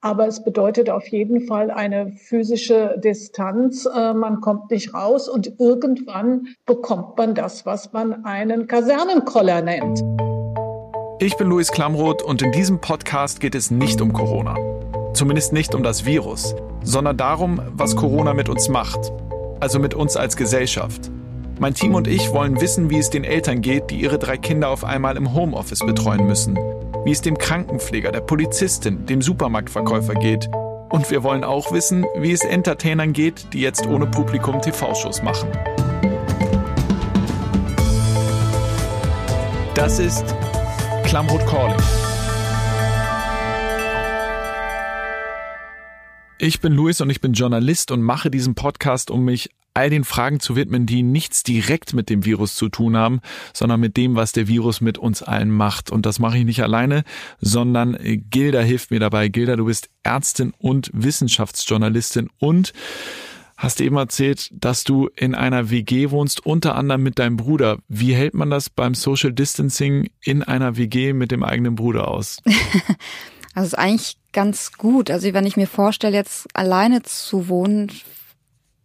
Aber es bedeutet auf jeden Fall eine physische Distanz. Äh, man kommt nicht raus und irgendwann bekommt man das, was man einen Kasernenkoller nennt. Ich bin Luis Klamroth und in diesem Podcast geht es nicht um Corona. Zumindest nicht um das Virus, sondern darum, was Corona mit uns macht. Also mit uns als Gesellschaft. Mein Team und ich wollen wissen, wie es den Eltern geht, die ihre drei Kinder auf einmal im Homeoffice betreuen müssen wie es dem Krankenpfleger, der Polizistin, dem Supermarktverkäufer geht. Und wir wollen auch wissen, wie es Entertainern geht, die jetzt ohne Publikum TV-Shows machen. Das ist Klamroth Calling. Ich bin Luis und ich bin Journalist und mache diesen Podcast, um mich all den Fragen zu widmen, die nichts direkt mit dem Virus zu tun haben, sondern mit dem, was der Virus mit uns allen macht. Und das mache ich nicht alleine, sondern Gilda hilft mir dabei. Gilda, du bist Ärztin und Wissenschaftsjournalistin und hast eben erzählt, dass du in einer WG wohnst, unter anderem mit deinem Bruder. Wie hält man das beim Social Distancing in einer WG mit dem eigenen Bruder aus? Also ist eigentlich ganz gut. Also wenn ich mir vorstelle, jetzt alleine zu wohnen,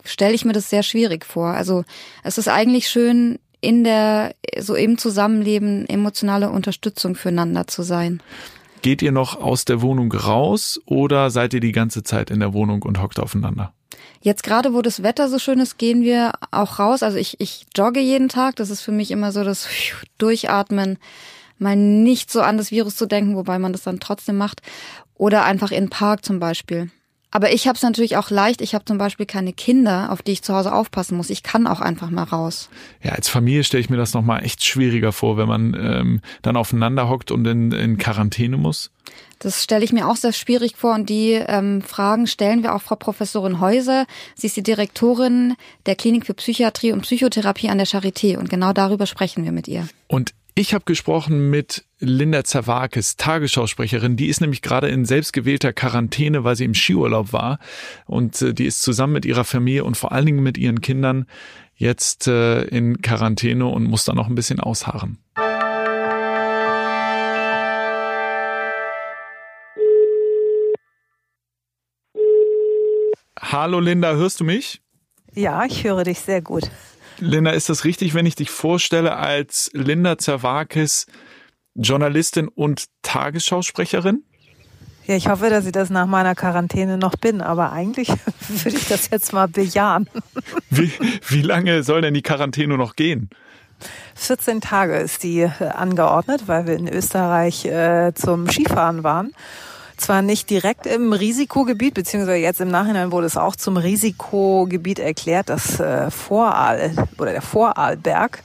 stelle ich mir das sehr schwierig vor. Also es ist eigentlich schön, in der, so im Zusammenleben emotionale Unterstützung füreinander zu sein. Geht ihr noch aus der Wohnung raus oder seid ihr die ganze Zeit in der Wohnung und hockt aufeinander? Jetzt gerade, wo das Wetter so schön ist, gehen wir auch raus. Also ich, ich jogge jeden Tag. Das ist für mich immer so das Durchatmen, mal nicht so an das Virus zu denken, wobei man das dann trotzdem macht. Oder einfach in den Park zum Beispiel. Aber ich habe es natürlich auch leicht. Ich habe zum Beispiel keine Kinder, auf die ich zu Hause aufpassen muss. Ich kann auch einfach mal raus. Ja, als Familie stelle ich mir das nochmal echt schwieriger vor, wenn man ähm, dann aufeinander hockt und in, in Quarantäne muss. Das stelle ich mir auch sehr schwierig vor und die ähm, Fragen stellen wir auch Frau Professorin Häuser. Sie ist die Direktorin der Klinik für Psychiatrie und Psychotherapie an der Charité und genau darüber sprechen wir mit ihr. Und ich habe gesprochen mit Linda Zerwakis, Tagesschausprecherin. Die ist nämlich gerade in selbstgewählter Quarantäne, weil sie im Skiurlaub war. Und äh, die ist zusammen mit ihrer Familie und vor allen Dingen mit ihren Kindern jetzt äh, in Quarantäne und muss da noch ein bisschen ausharren. Hallo Linda, hörst du mich? Ja, ich höre dich sehr gut. Linda, ist das richtig, wenn ich dich vorstelle als Linda Zerwakis, Journalistin und Tagesschausprecherin? Ja, ich hoffe, dass ich das nach meiner Quarantäne noch bin, aber eigentlich würde ich das jetzt mal bejahen. Wie, wie lange soll denn die Quarantäne noch gehen? 14 Tage ist die äh, angeordnet, weil wir in Österreich äh, zum Skifahren waren zwar nicht direkt im Risikogebiet, beziehungsweise jetzt im Nachhinein wurde es auch zum Risikogebiet erklärt, das äh, Voraal oder der Vorarlberg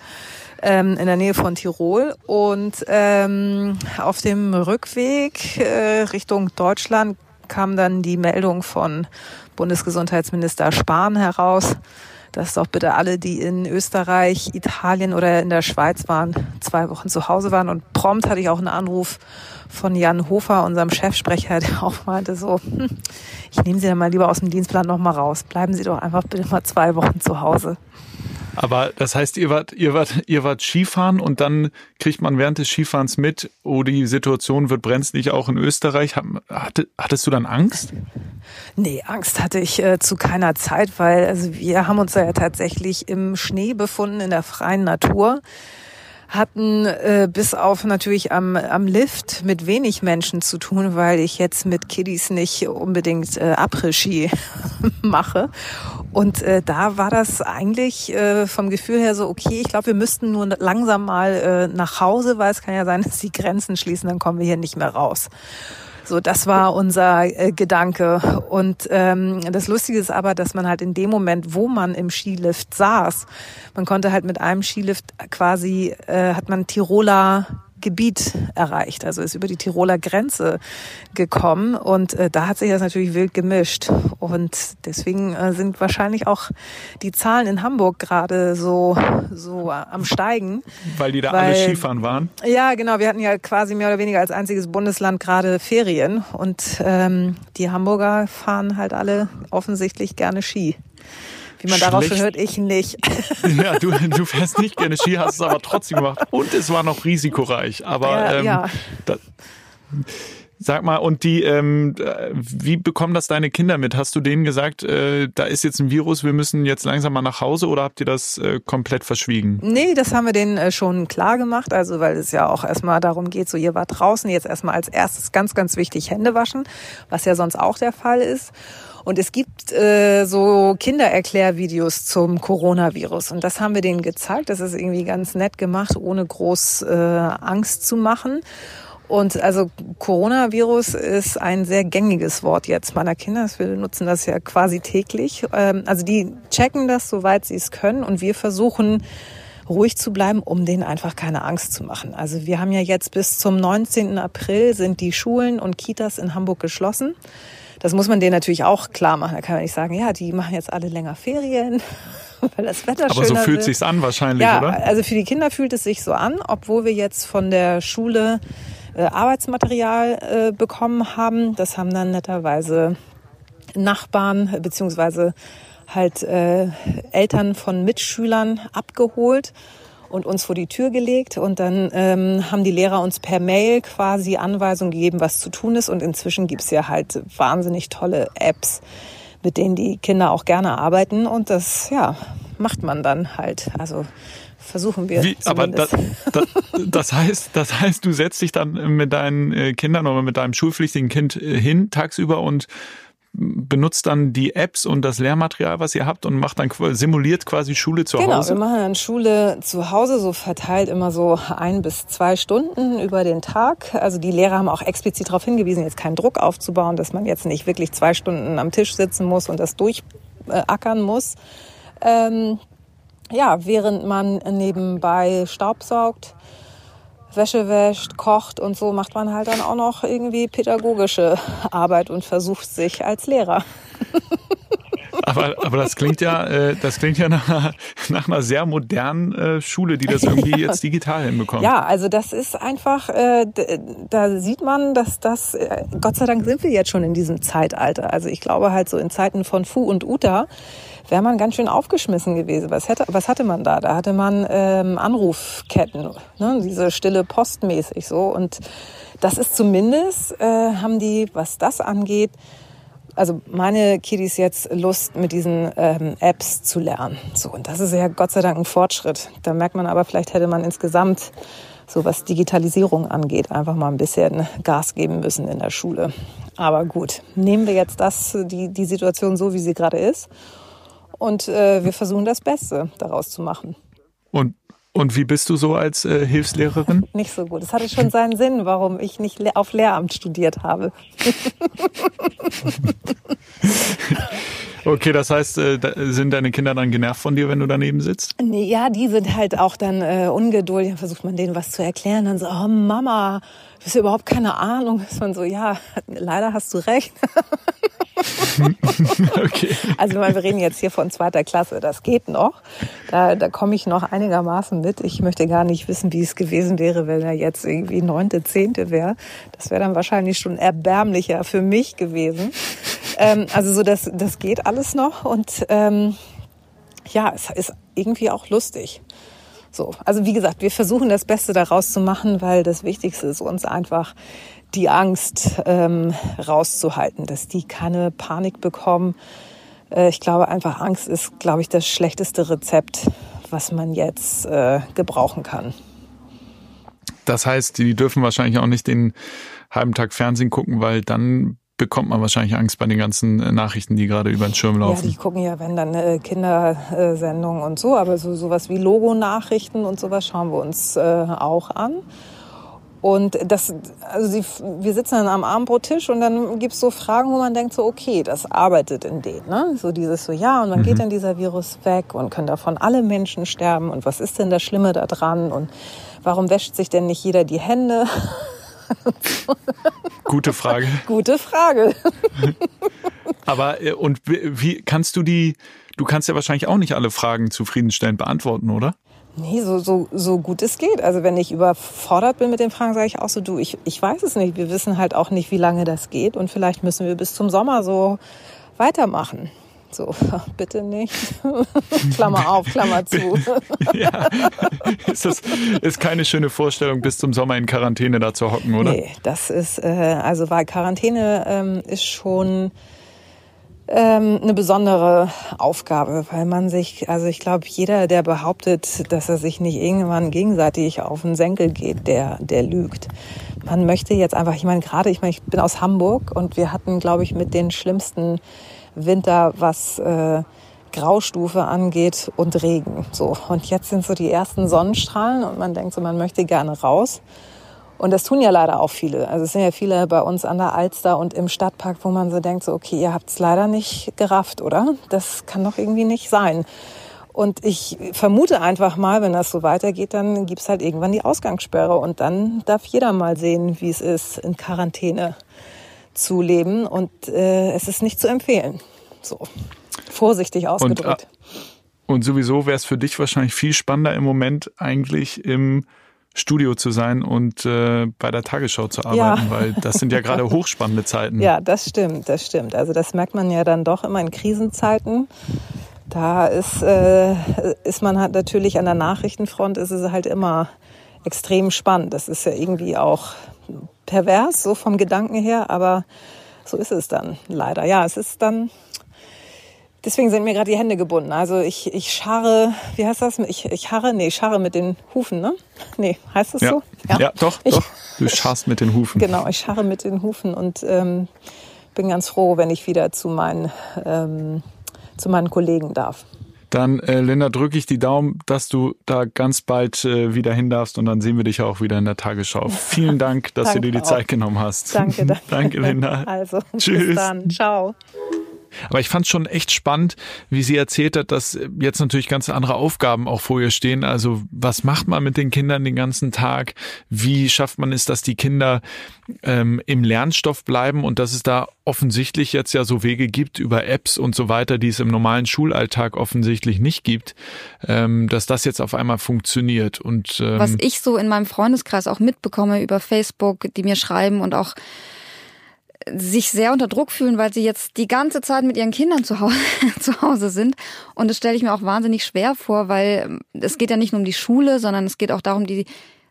ähm, in der Nähe von Tirol. Und ähm, auf dem Rückweg äh, Richtung Deutschland kam dann die Meldung von Bundesgesundheitsminister Spahn heraus, dass doch bitte alle, die in Österreich, Italien oder in der Schweiz waren, zwei Wochen zu Hause waren. Und prompt hatte ich auch einen Anruf von Jan Hofer, unserem Chefsprecher, der auch meinte so, hm, ich nehme Sie dann mal lieber aus dem Dienstplan nochmal raus. Bleiben Sie doch einfach bitte mal zwei Wochen zu Hause. Aber das heißt, ihr wart, ihr wart, ihr wart Skifahren und dann kriegt man während des Skifahrens mit, oh, die Situation wird brenzlig auch in Österreich. Hattest du dann Angst? Nee, Angst hatte ich äh, zu keiner Zeit, weil also wir haben uns ja tatsächlich im Schnee befunden, in der freien Natur hatten äh, bis auf natürlich am, am Lift mit wenig Menschen zu tun, weil ich jetzt mit Kiddies nicht unbedingt äh, Après-Ski mache. Und äh, da war das eigentlich äh, vom Gefühl her so, okay, ich glaube, wir müssten nur langsam mal äh, nach Hause, weil es kann ja sein, dass die Grenzen schließen, dann kommen wir hier nicht mehr raus. So, das war unser äh, Gedanke. Und ähm, das Lustige ist aber, dass man halt in dem Moment, wo man im Skilift saß, man konnte halt mit einem Skilift quasi, äh, hat man Tiroler Gebiet erreicht, also ist über die Tiroler Grenze gekommen und äh, da hat sich das natürlich wild gemischt. Und deswegen äh, sind wahrscheinlich auch die Zahlen in Hamburg gerade so so am steigen, weil die da weil, alle Skifahren waren. Ja, genau, wir hatten ja quasi mehr oder weniger als einziges Bundesland gerade Ferien. Und ähm, die Hamburger fahren halt alle offensichtlich gerne Ski. Wie man daraus schon hört, ich nicht. Ja, du, du fährst nicht gerne Ski, hast es aber trotzdem gemacht. Und es war noch risikoreich. Aber ja, ähm, ja. Da, Sag mal, und die, ähm, wie bekommen das deine Kinder mit? Hast du denen gesagt, äh, da ist jetzt ein Virus, wir müssen jetzt langsam mal nach Hause oder habt ihr das äh, komplett verschwiegen? Nee, das haben wir denen äh, schon klar gemacht, also weil es ja auch erstmal darum geht, so ihr wart draußen, jetzt erstmal als erstes ganz, ganz wichtig Hände waschen, was ja sonst auch der Fall ist. Und es gibt äh, so Kindererklärvideos zum Coronavirus. Und das haben wir denen gezeigt. Das ist irgendwie ganz nett gemacht, ohne groß äh, Angst zu machen. Und also Coronavirus ist ein sehr gängiges Wort jetzt meiner Kinder. Wir nutzen das ja quasi täglich. Ähm, also die checken das, soweit sie es können. Und wir versuchen ruhig zu bleiben, um denen einfach keine Angst zu machen. Also wir haben ja jetzt bis zum 19. April sind die Schulen und Kitas in Hamburg geschlossen. Das muss man denen natürlich auch klar machen. Da kann man nicht sagen, ja, die machen jetzt alle länger Ferien, weil das Wetter Aber so fühlt wird. sich's an wahrscheinlich, ja, oder? also für die Kinder fühlt es sich so an, obwohl wir jetzt von der Schule äh, Arbeitsmaterial äh, bekommen haben. Das haben dann netterweise Nachbarn äh, beziehungsweise halt äh, Eltern von Mitschülern abgeholt und uns vor die Tür gelegt. Und dann ähm, haben die Lehrer uns per Mail quasi Anweisungen gegeben, was zu tun ist. Und inzwischen gibt's ja halt wahnsinnig tolle Apps, mit denen die Kinder auch gerne arbeiten. Und das, ja, macht man dann halt. Also versuchen wir. Wie, aber das, das, das heißt, das heißt, du setzt dich dann mit deinen äh, Kindern oder mit deinem schulpflichtigen Kind äh, hin tagsüber und benutzt dann die Apps und das Lehrmaterial, was ihr habt und macht dann simuliert quasi Schule zu Genau, Hause. wir machen dann Schule zu Hause, so verteilt immer so ein bis zwei Stunden über den Tag. Also die Lehrer haben auch explizit darauf hingewiesen, jetzt keinen Druck aufzubauen, dass man jetzt nicht wirklich zwei Stunden am Tisch sitzen muss und das durchackern muss. Ähm, ja, während man nebenbei Staubsaugt, Wäsche wäscht, kocht und so, macht man halt dann auch noch irgendwie pädagogische Arbeit und versucht sich als Lehrer. Aber, aber das klingt ja, äh, das klingt ja nach, einer- nach einer sehr modernen äh, Schule, die das irgendwie jetzt digital hinbekommt. Ja, also das ist einfach, äh, da sieht man, dass das, äh, Gott sei Dank sind wir jetzt schon in diesem Zeitalter. Also ich glaube halt so in Zeiten von Fu und Uta wäre man ganz schön aufgeschmissen gewesen. Was, hätte, was hatte man da? Da hatte man ähm, Anrufketten, ne? diese stille Post mäßig so. Und das ist zumindest, äh, haben die, was das angeht, also meine Kiddies jetzt Lust, mit diesen ähm, Apps zu lernen. So, und das ist ja Gott sei Dank ein Fortschritt. Da merkt man aber, vielleicht hätte man insgesamt, so was Digitalisierung angeht, einfach mal ein bisschen Gas geben müssen in der Schule. Aber gut, nehmen wir jetzt das, die, die Situation so, wie sie gerade ist. Und äh, wir versuchen das Beste daraus zu machen. Und, und wie bist du so als äh, Hilfslehrerin? Nicht so gut. Es hatte schon seinen Sinn, warum ich nicht le- auf Lehramt studiert habe. Okay, das heißt, äh, sind deine Kinder dann genervt von dir, wenn du daneben sitzt? Nee, ja, die sind halt auch dann äh, ungeduldig. Dann versucht man denen was zu erklären. Dann so, oh Mama, du hast ja überhaupt keine Ahnung. Ist man so, ja, leider hast du recht. Okay. Also wir reden jetzt hier von zweiter Klasse, das geht noch. Da, da komme ich noch einigermaßen mit. Ich möchte gar nicht wissen, wie es gewesen wäre, wenn er jetzt irgendwie neunte, zehnte wäre. Das wäre dann wahrscheinlich schon erbärmlicher für mich gewesen. Ähm, also so, das, das geht alles noch und ähm, ja, es ist irgendwie auch lustig. So, also wie gesagt, wir versuchen das Beste daraus zu machen, weil das Wichtigste ist uns einfach die Angst ähm, rauszuhalten, dass die keine Panik bekommen. Äh, ich glaube einfach, Angst ist, glaube ich, das schlechteste Rezept, was man jetzt äh, gebrauchen kann. Das heißt, die dürfen wahrscheinlich auch nicht den halben Tag Fernsehen gucken, weil dann bekommt man wahrscheinlich Angst bei den ganzen äh, Nachrichten, die gerade über den Schirm Ja, laufen. die gucken ja, wenn dann äh, Kindersendungen und so, aber so sowas wie Logo-Nachrichten und sowas schauen wir uns äh, auch an. Und das, also sie, wir sitzen dann am Abendbrottisch und dann gibt's so Fragen, wo man denkt so, okay, das arbeitet in denen. Ne? So dieses so, ja, und wann geht denn dieser Virus weg und können davon alle Menschen sterben und was ist denn das Schlimme da dran und warum wäscht sich denn nicht jeder die Hände? Gute Frage. Gute Frage. Aber äh, und wie, wie kannst du die? Du kannst ja wahrscheinlich auch nicht alle Fragen zufriedenstellend beantworten, oder? Nee, so, so, so gut es geht. Also wenn ich überfordert bin mit den Fragen, sage ich auch so, du, ich, ich weiß es nicht. Wir wissen halt auch nicht, wie lange das geht und vielleicht müssen wir bis zum Sommer so weitermachen. So, bitte nicht. Klammer auf, Klammer zu. ja. Ist das ist keine schöne Vorstellung, bis zum Sommer in Quarantäne da zu hocken, oder? Nee, das ist, äh, also weil Quarantäne ähm, ist schon ähm, eine besondere Aufgabe, weil man sich, also ich glaube, jeder, der behauptet, dass er sich nicht irgendwann gegenseitig auf den Senkel geht, der, der lügt. Man möchte jetzt einfach, ich meine, gerade, ich meine, ich bin aus Hamburg und wir hatten, glaube ich, mit den schlimmsten Winter, was äh, Graustufe angeht und Regen. So. Und jetzt sind so die ersten Sonnenstrahlen und man denkt so, man möchte gerne raus. Und das tun ja leider auch viele. Also es sind ja viele bei uns an der Alster und im Stadtpark, wo man so denkt, so, okay, ihr habt es leider nicht gerafft, oder? Das kann doch irgendwie nicht sein. Und ich vermute einfach mal, wenn das so weitergeht, dann gibt's halt irgendwann die Ausgangssperre und dann darf jeder mal sehen, wie es ist, in Quarantäne zu leben. Und äh, es ist nicht zu empfehlen. So vorsichtig ausgedrückt. Und, äh, und sowieso wäre es für dich wahrscheinlich viel spannender im Moment eigentlich im Studio zu sein und äh, bei der Tagesschau zu arbeiten, ja. weil das sind ja gerade hochspannende Zeiten. Ja, das stimmt, das stimmt. Also das merkt man ja dann doch immer in Krisenzeiten. Da ist, äh, ist man halt natürlich an der Nachrichtenfront, ist es halt immer extrem spannend. Das ist ja irgendwie auch pervers, so vom Gedanken her, aber so ist es dann leider. Ja, es ist dann Deswegen sind mir gerade die Hände gebunden. Also ich, ich scharre, wie heißt das? Ich, ich harre, nee, scharre mit den Hufen, ne? Nee, heißt das ja. so? Ja, ja doch, ich, doch. Du scharrst mit den Hufen. Genau, ich scharre mit den Hufen und ähm, bin ganz froh, wenn ich wieder zu meinen, ähm, zu meinen Kollegen darf. Dann, äh, Linda, drücke ich die Daumen, dass du da ganz bald äh, wieder hin darfst und dann sehen wir dich auch wieder in der Tagesschau. Vielen Dank, dass du dir die auch. Zeit genommen hast. Danke, danke. danke, Linda. Also, Tschüss. bis dann. Ciao. Aber ich fand es schon echt spannend, wie sie erzählt hat, dass jetzt natürlich ganz andere Aufgaben auch vor ihr stehen. Also was macht man mit den Kindern den ganzen Tag? Wie schafft man es, dass die Kinder ähm, im Lernstoff bleiben und dass es da offensichtlich jetzt ja so Wege gibt über Apps und so weiter, die es im normalen Schulalltag offensichtlich nicht gibt, ähm, dass das jetzt auf einmal funktioniert. Und ähm, was ich so in meinem Freundeskreis auch mitbekomme über Facebook, die mir schreiben und auch sich sehr unter Druck fühlen, weil sie jetzt die ganze Zeit mit ihren Kindern zu Hause, zu Hause sind. Und das stelle ich mir auch wahnsinnig schwer vor, weil ähm, es geht ja nicht nur um die Schule, sondern es geht auch darum, die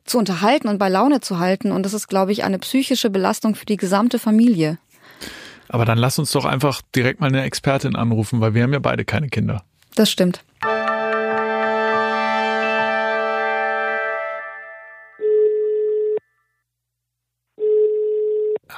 zu unterhalten und bei Laune zu halten. Und das ist, glaube ich, eine psychische Belastung für die gesamte Familie. Aber dann lass uns doch einfach direkt mal eine Expertin anrufen, weil wir haben ja beide keine Kinder. Das stimmt.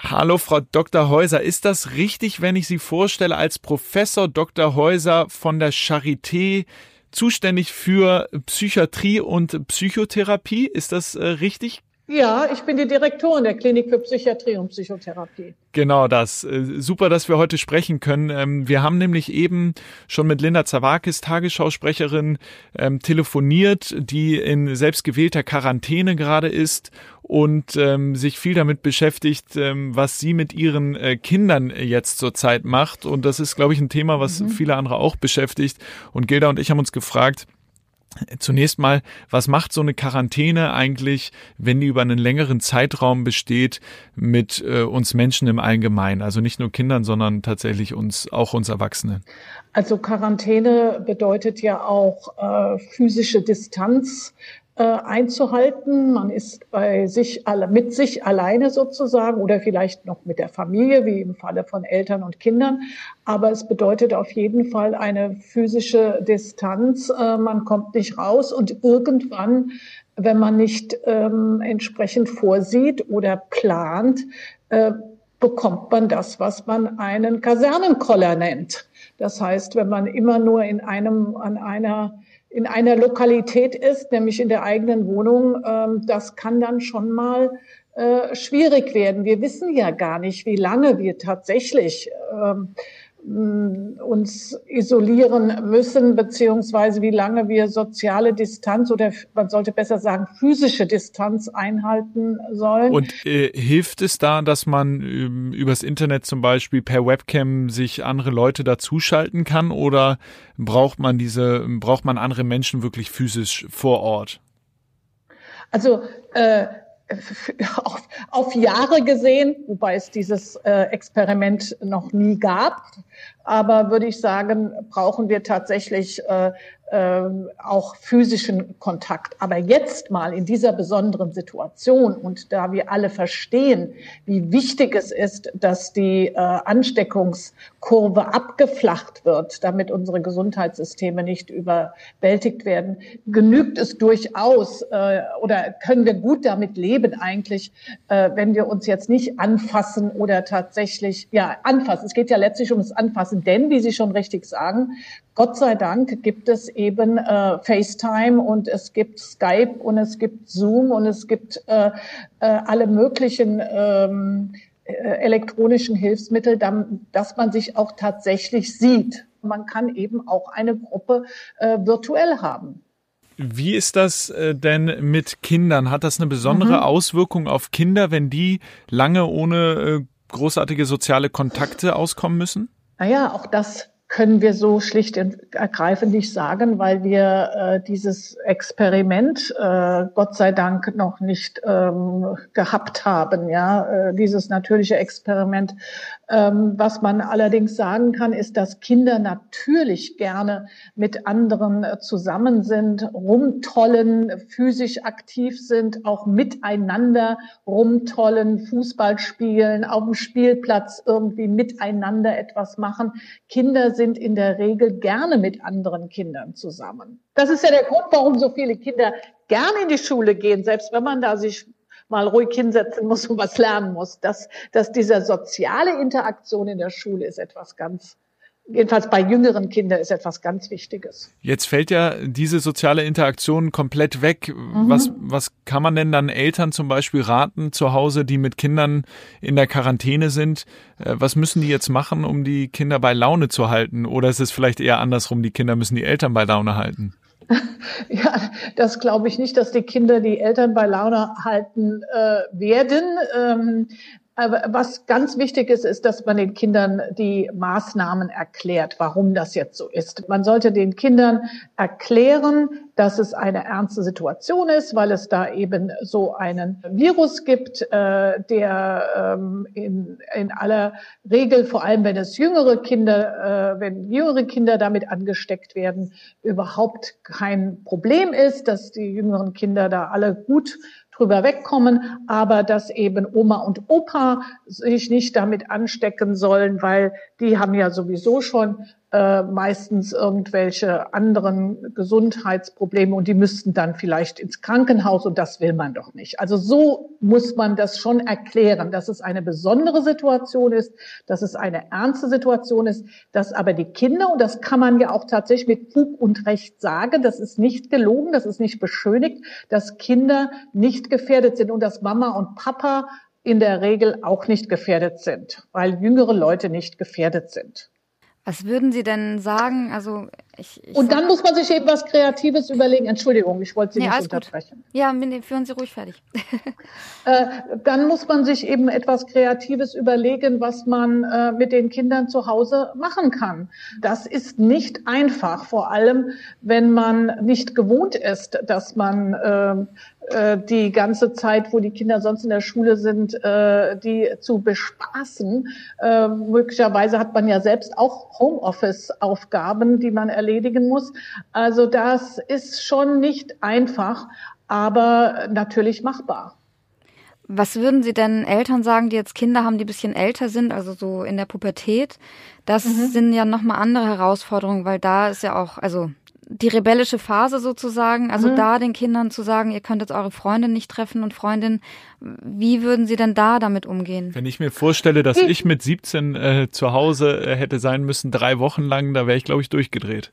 Hallo, Frau Dr. Häuser. Ist das richtig, wenn ich Sie vorstelle als Professor Dr. Häuser von der Charité, zuständig für Psychiatrie und Psychotherapie? Ist das äh, richtig? Ja, ich bin die Direktorin der Klinik für Psychiatrie und Psychotherapie. Genau das. Äh, super, dass wir heute sprechen können. Ähm, wir haben nämlich eben schon mit Linda Zawakis, Tagesschausprecherin, ähm, telefoniert, die in selbstgewählter Quarantäne gerade ist und ähm, sich viel damit beschäftigt, was sie mit ihren äh, Kindern jetzt zurzeit macht. Und das ist, glaube ich, ein Thema, was mhm. viele andere auch beschäftigt. Und Gilda und ich haben uns gefragt, Zunächst mal, was macht so eine Quarantäne eigentlich, wenn die über einen längeren Zeitraum besteht mit äh, uns Menschen im Allgemeinen? Also nicht nur Kindern, sondern tatsächlich uns, auch uns Erwachsenen. Also Quarantäne bedeutet ja auch äh, physische Distanz äh, einzuhalten. Man ist bei sich alle, mit sich alleine sozusagen oder vielleicht noch mit der Familie, wie im Falle von Eltern und Kindern. Aber es bedeutet auf jeden Fall eine physische Distanz. Äh, man kommt nicht raus und irgendwann, wenn man nicht ähm, entsprechend vorsieht oder plant, äh, bekommt man das, was man einen Kasernenkoller nennt. Das heißt, wenn man immer nur in einem, an einer in einer Lokalität ist, nämlich in der eigenen Wohnung, ähm, das kann dann schon mal äh, schwierig werden. Wir wissen ja gar nicht, wie lange wir tatsächlich ähm, uns isolieren müssen, beziehungsweise wie lange wir soziale Distanz oder man sollte besser sagen physische Distanz einhalten sollen. Und äh, hilft es da, dass man ähm, übers Internet zum Beispiel per Webcam sich andere Leute dazuschalten kann oder braucht man diese, braucht man andere Menschen wirklich physisch vor Ort? Also äh, auf, auf Jahre gesehen, wobei es dieses äh, Experiment noch nie gab. Aber würde ich sagen, brauchen wir tatsächlich äh, ähm, auch physischen Kontakt. Aber jetzt mal in dieser besonderen Situation und da wir alle verstehen, wie wichtig es ist, dass die äh, Ansteckungskurve abgeflacht wird, damit unsere Gesundheitssysteme nicht überwältigt werden, genügt es durchaus äh, oder können wir gut damit leben eigentlich, äh, wenn wir uns jetzt nicht anfassen oder tatsächlich, ja, anfassen. Es geht ja letztlich um das Anfassen, denn, wie Sie schon richtig sagen, Gott sei Dank gibt es eben äh, FaceTime und es gibt Skype und es gibt Zoom und es gibt äh, äh, alle möglichen ähm, äh, elektronischen Hilfsmittel, dann, dass man sich auch tatsächlich sieht. Man kann eben auch eine Gruppe äh, virtuell haben. Wie ist das äh, denn mit Kindern? Hat das eine besondere mhm. Auswirkung auf Kinder, wenn die lange ohne äh, großartige soziale Kontakte auskommen müssen? Naja, auch das können wir so schlicht und ergreifend nicht sagen, weil wir äh, dieses Experiment äh, Gott sei Dank noch nicht ähm, gehabt haben. Ja, äh, dieses natürliche Experiment was man allerdings sagen kann, ist, dass Kinder natürlich gerne mit anderen äh, zusammen sind, rumtollen, physisch aktiv sind, auch miteinander rumtollen, Fußball spielen, auf dem Spielplatz irgendwie miteinander etwas machen. Kinder sind in der Regel gerne mit anderen Kindern zusammen. Das ist ja der Grund, warum so viele Kinder gerne in die Schule gehen, selbst wenn man da sich mal ruhig hinsetzen muss und was lernen muss. Dass, dass diese soziale Interaktion in der Schule ist etwas ganz jedenfalls bei jüngeren Kindern ist etwas ganz Wichtiges. Jetzt fällt ja diese soziale Interaktion komplett weg. Mhm. Was, was kann man denn dann Eltern zum Beispiel raten zu Hause, die mit Kindern in der Quarantäne sind? Äh, was müssen die jetzt machen, um die Kinder bei Laune zu halten? Oder ist es vielleicht eher andersrum, die Kinder müssen die Eltern bei Laune halten? Ja, das glaube ich nicht, dass die Kinder die Eltern bei Laune halten äh, werden. Ähm, was ganz wichtig ist, ist, dass man den Kindern die Maßnahmen erklärt, warum das jetzt so ist. Man sollte den Kindern erklären, dass es eine ernste Situation ist, weil es da eben so einen Virus gibt, äh, der ähm, in, in aller Regel, vor allem wenn es jüngere Kinder, äh, wenn jüngere Kinder damit angesteckt werden, überhaupt kein Problem ist, dass die jüngeren Kinder da alle gut drüber wegkommen, aber dass eben Oma und Opa sich nicht damit anstecken sollen, weil die haben ja sowieso schon äh, meistens irgendwelche anderen Gesundheitsprobleme und die müssten dann vielleicht ins Krankenhaus und das will man doch nicht. Also so muss man das schon erklären, dass es eine besondere Situation ist, dass es eine ernste Situation ist, dass aber die Kinder, und das kann man ja auch tatsächlich mit Fug und Recht sagen, das ist nicht gelogen, das ist nicht beschönigt, dass Kinder nicht gefährdet sind und dass Mama und Papa in der Regel auch nicht gefährdet sind, weil jüngere Leute nicht gefährdet sind. Was würden Sie denn sagen? Also ich, ich Und dann muss man sich eben was Kreatives überlegen. Entschuldigung, ich wollte Sie nee, nicht unterbrechen. Gut. Ja, führen Sie ruhig fertig. äh, dann muss man sich eben etwas Kreatives überlegen, was man äh, mit den Kindern zu Hause machen kann. Das ist nicht einfach, vor allem wenn man nicht gewohnt ist, dass man äh, äh, die ganze Zeit, wo die Kinder sonst in der Schule sind, äh, die zu bespaßen. Äh, möglicherweise hat man ja selbst auch Homeoffice-Aufgaben, die man erledigen muss. Also das ist schon nicht einfach, aber natürlich machbar. Was würden Sie denn Eltern sagen, die jetzt Kinder haben, die ein bisschen älter sind, also so in der Pubertät? Das mhm. sind ja nochmal andere Herausforderungen, weil da ist ja auch, also die rebellische Phase sozusagen, also mhm. da den Kindern zu sagen, ihr könnt jetzt eure Freundin nicht treffen und Freundin, wie würden sie denn da damit umgehen? Wenn ich mir vorstelle, dass ich mit 17 äh, zu Hause äh, hätte sein müssen, drei Wochen lang, da wäre ich, glaube ich, durchgedreht.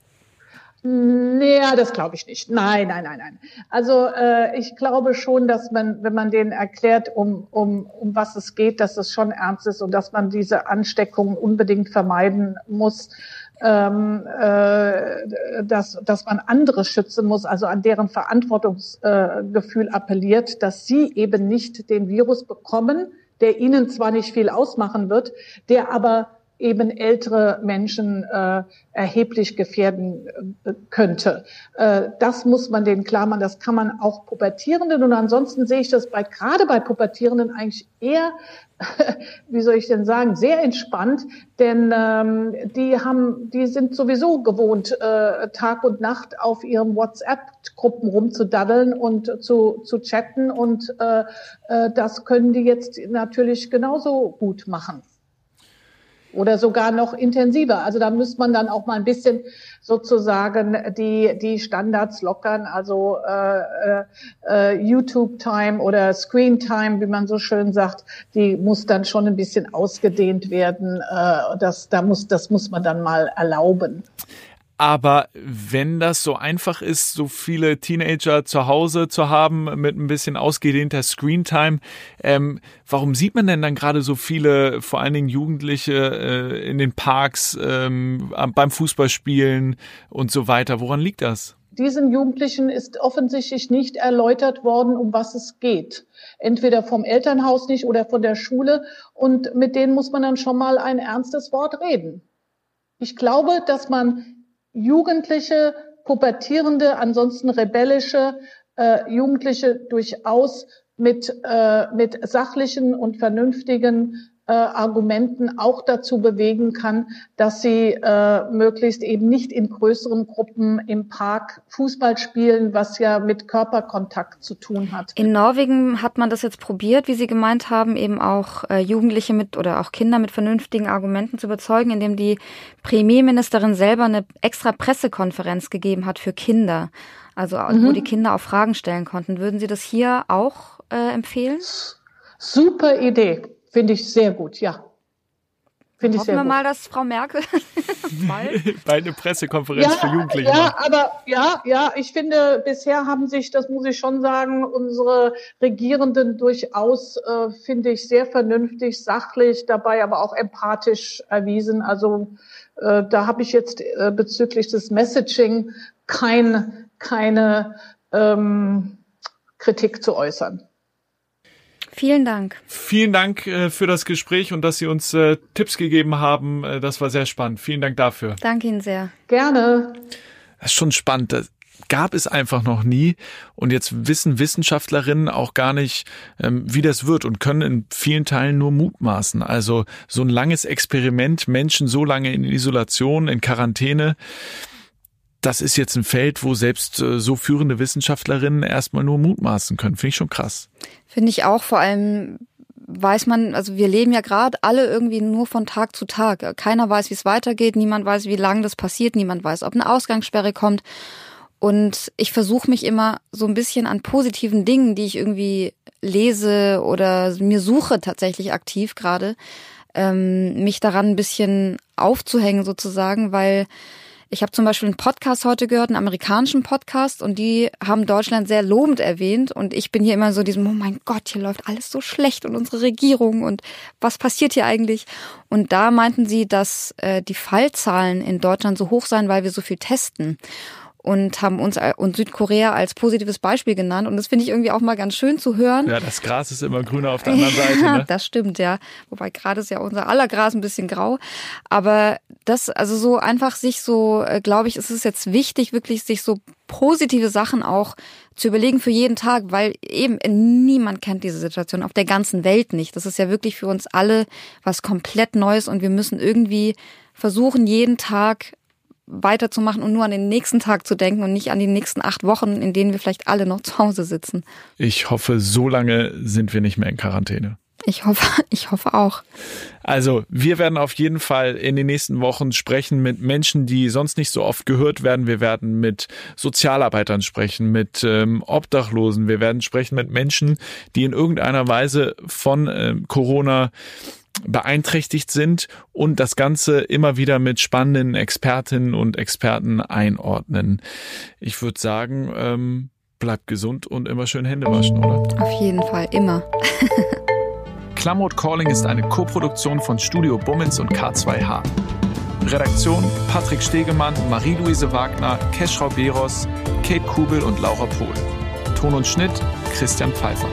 Naja, das glaube ich nicht. Nein, nein, nein, nein. Also äh, ich glaube schon, dass man, wenn man denen erklärt, um, um, um was es geht, dass es schon ernst ist und dass man diese Ansteckung unbedingt vermeiden muss, ähm, äh, dass, dass man andere schützen muss, also an deren Verantwortungsgefühl äh, appelliert, dass sie eben nicht den Virus bekommen, der ihnen zwar nicht viel ausmachen wird, der aber eben ältere Menschen äh, erheblich gefährden äh, könnte. Äh, das muss man denen klar machen. Das kann man auch Pubertierenden. Und ansonsten sehe ich das bei, gerade bei Pubertierenden eigentlich eher wie soll ich denn sagen, sehr entspannt, denn ähm, die haben, die sind sowieso gewohnt, äh, Tag und Nacht auf ihren WhatsApp-Gruppen rumzudaddeln und zu, zu chatten und äh, äh, das können die jetzt natürlich genauso gut machen oder sogar noch intensiver. Also da müsste man dann auch mal ein bisschen sozusagen die, die Standards lockern, also äh, äh, äh, YouTube-Time oder Screen-Time, wie man so schön sagt, die muss dann schon ein bisschen ausgedehnt werden. Äh, das, da muss, das muss man dann mal erlauben. Aber wenn das so einfach ist, so viele Teenager zu Hause zu haben mit ein bisschen ausgedehnter Screentime, ähm, warum sieht man denn dann gerade so viele, vor allen Dingen Jugendliche äh, in den Parks, ähm, beim Fußballspielen und so weiter? Woran liegt das? Diesen Jugendlichen ist offensichtlich nicht erläutert worden, um was es geht. Entweder vom Elternhaus nicht oder von der Schule. Und mit denen muss man dann schon mal ein ernstes Wort reden. Ich glaube, dass man Jugendliche, pubertierende, ansonsten rebellische äh, Jugendliche durchaus mit, äh, mit sachlichen und vernünftigen äh, Argumenten auch dazu bewegen kann, dass sie äh, möglichst eben nicht in größeren Gruppen im Park Fußball spielen, was ja mit Körperkontakt zu tun hat. In Norwegen hat man das jetzt probiert, wie Sie gemeint haben, eben auch äh, Jugendliche mit oder auch Kinder mit vernünftigen Argumenten zu überzeugen, indem die Premierministerin selber eine extra Pressekonferenz gegeben hat für Kinder. Also mhm. wo die Kinder auch Fragen stellen konnten. Würden Sie das hier auch äh, empfehlen? Super Idee. Finde ich sehr gut, ja. Finde ich Hoffen sehr wir gut. mal, dass Frau Merkel bei einer Pressekonferenz ja, für Jugendliche. Ja, aber ja, ja, ich finde, bisher haben sich, das muss ich schon sagen, unsere Regierenden durchaus, äh, finde ich, sehr vernünftig, sachlich, dabei aber auch empathisch erwiesen. Also äh, da habe ich jetzt äh, bezüglich des Messaging kein, keine ähm, Kritik zu äußern. Vielen Dank. Vielen Dank äh, für das Gespräch und dass Sie uns äh, Tipps gegeben haben. Äh, das war sehr spannend. Vielen Dank dafür. Danke Ihnen sehr. Gerne. Das ist schon spannend. Das gab es einfach noch nie. Und jetzt wissen Wissenschaftlerinnen auch gar nicht, ähm, wie das wird und können in vielen Teilen nur mutmaßen. Also so ein langes Experiment, Menschen so lange in Isolation, in Quarantäne das ist jetzt ein Feld, wo selbst äh, so führende Wissenschaftlerinnen erstmal nur mutmaßen können. Finde ich schon krass. Finde ich auch, vor allem weiß man, also wir leben ja gerade alle irgendwie nur von Tag zu Tag. Keiner weiß, wie es weitergeht, niemand weiß, wie lange das passiert, niemand weiß, ob eine Ausgangssperre kommt. Und ich versuche mich immer so ein bisschen an positiven Dingen, die ich irgendwie lese oder mir suche tatsächlich aktiv gerade, ähm, mich daran ein bisschen aufzuhängen sozusagen, weil ich habe zum Beispiel einen Podcast heute gehört, einen amerikanischen Podcast, und die haben Deutschland sehr lobend erwähnt. Und ich bin hier immer so diesem, oh mein Gott, hier läuft alles so schlecht und unsere Regierung und was passiert hier eigentlich? Und da meinten sie, dass äh, die Fallzahlen in Deutschland so hoch seien, weil wir so viel testen und haben uns und Südkorea als positives Beispiel genannt. Und das finde ich irgendwie auch mal ganz schön zu hören. Ja, das Gras ist immer grüner auf der anderen Seite. Ne? das stimmt, ja. Wobei gerade ist ja unser aller Gras ein bisschen grau. Aber das, also so einfach sich so, äh, glaube ich, ist es jetzt wichtig, wirklich sich so positive Sachen auch zu überlegen für jeden Tag, weil eben niemand kennt diese Situation auf der ganzen Welt nicht. Das ist ja wirklich für uns alle was komplett Neues und wir müssen irgendwie versuchen, jeden Tag weiterzumachen und nur an den nächsten Tag zu denken und nicht an die nächsten acht Wochen, in denen wir vielleicht alle noch zu Hause sitzen. Ich hoffe, so lange sind wir nicht mehr in Quarantäne. Ich hoffe, ich hoffe auch. Also, wir werden auf jeden Fall in den nächsten Wochen sprechen mit Menschen, die sonst nicht so oft gehört werden. Wir werden mit Sozialarbeitern sprechen, mit ähm, Obdachlosen. Wir werden sprechen mit Menschen, die in irgendeiner Weise von ähm, Corona beeinträchtigt sind und das Ganze immer wieder mit spannenden Expertinnen und Experten einordnen. Ich würde sagen, ähm, bleibt gesund und immer schön Hände waschen, oder? Auf jeden Fall, immer. Klamot Calling ist eine Koproduktion von Studio Bummens und K2H. Redaktion Patrick Stegemann, Marie-Louise Wagner, Keschrau Beros, Kate Kubel und Laura Pohl. Ton und Schnitt Christian Pfeiffer.